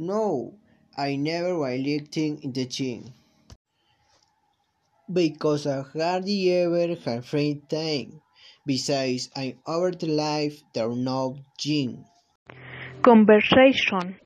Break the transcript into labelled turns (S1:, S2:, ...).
S1: No, I never violated the gym. Because I hardly ever have free time. Besides, I'm over the life, there no gym.
S2: Conversation